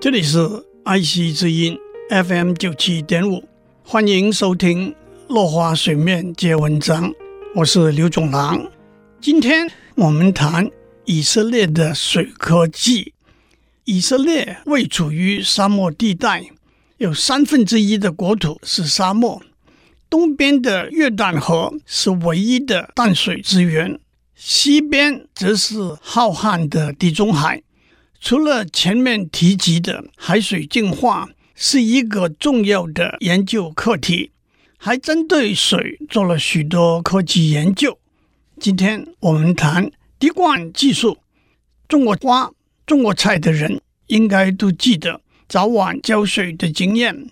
这里是爱惜之音 FM 九七点五，欢迎收听《落花水面接文章》，我是刘总郎。今天我们谈以色列的水科技。以色列位处于沙漠地带，有三分之一的国土是沙漠。东边的约旦河是唯一的淡水资源，西边则是浩瀚的地中海。除了前面提及的海水净化是一个重要的研究课题，还针对水做了许多科技研究。今天我们谈滴灌技术。种过花、种过菜的人应该都记得早晚浇水的经验。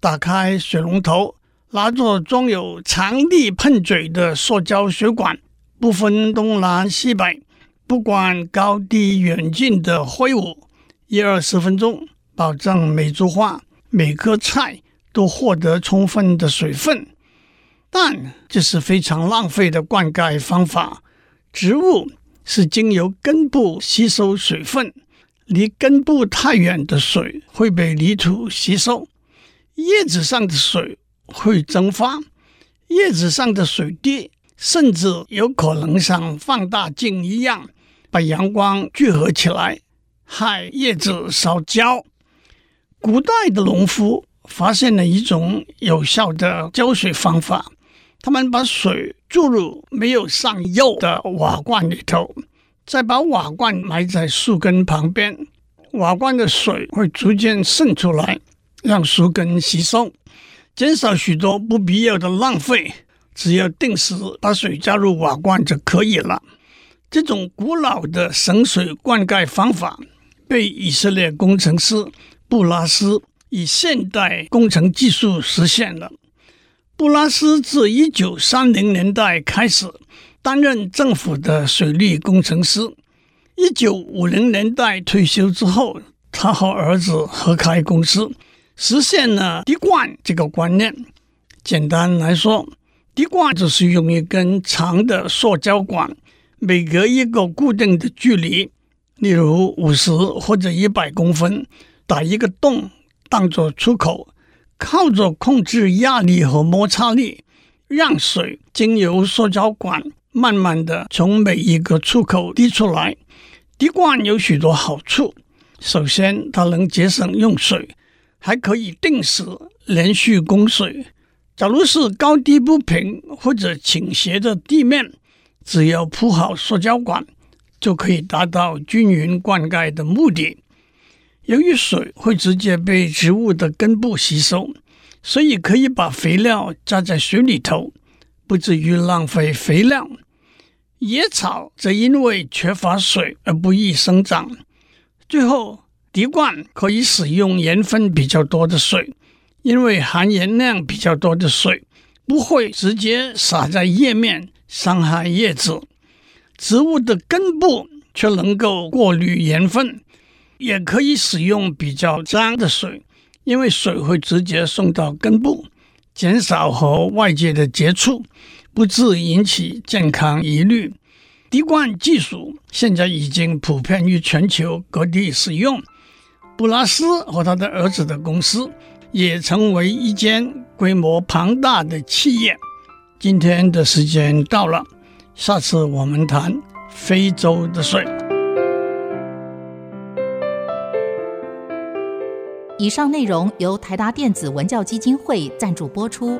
打开水龙头。拿着装有长力喷嘴的塑胶水管，不分东南西北，不管高低远近的挥舞，一二十分钟，保证每株花、每棵菜都获得充分的水分。但这是非常浪费的灌溉方法。植物是经由根部吸收水分，离根部太远的水会被泥土吸收，叶子上的水。会蒸发，叶子上的水滴甚至有可能像放大镜一样把阳光聚合起来，害叶子烧焦。古代的农夫发现了一种有效的浇水方法，他们把水注入没有上釉的瓦罐里头，再把瓦罐埋在树根旁边，瓦罐的水会逐渐渗出来，让树根吸收。减少许多不必要的浪费，只要定时把水加入瓦罐就可以了。这种古老的省水灌溉方法被以色列工程师布拉斯以现代工程技术实现了。布拉斯自一九三零年代开始担任政府的水利工程师，一九五零年代退休之后，他和儿子合开公司。实现了滴灌这个观念。简单来说，滴灌就是用一根长的塑胶管，每隔一个固定的距离，例如五十或者一百公分，打一个洞当做出口，靠着控制压力和摩擦力，让水经由塑胶管慢慢的从每一个出口滴出来。滴灌有许多好处，首先它能节省用水。还可以定时连续供水。假如是高低不平或者倾斜的地面，只要铺好塑胶管，就可以达到均匀灌溉的目的。由于水会直接被植物的根部吸收，所以可以把肥料加在水里头，不至于浪费肥料。野草则因为缺乏水而不易生长。最后。滴灌可以使用盐分比较多的水，因为含盐量比较多的水不会直接洒在叶面伤害叶子，植物的根部却能够过滤盐分。也可以使用比较脏的水，因为水会直接送到根部，减少和外界的接触，不致引起健康疑虑。滴灌技术现在已经普遍于全球各地使用。布拉斯和他的儿子的公司也成为一间规模庞大的企业。今天的时间到了，下次我们谈非洲的水。以上内容由台达电子文教基金会赞助播出。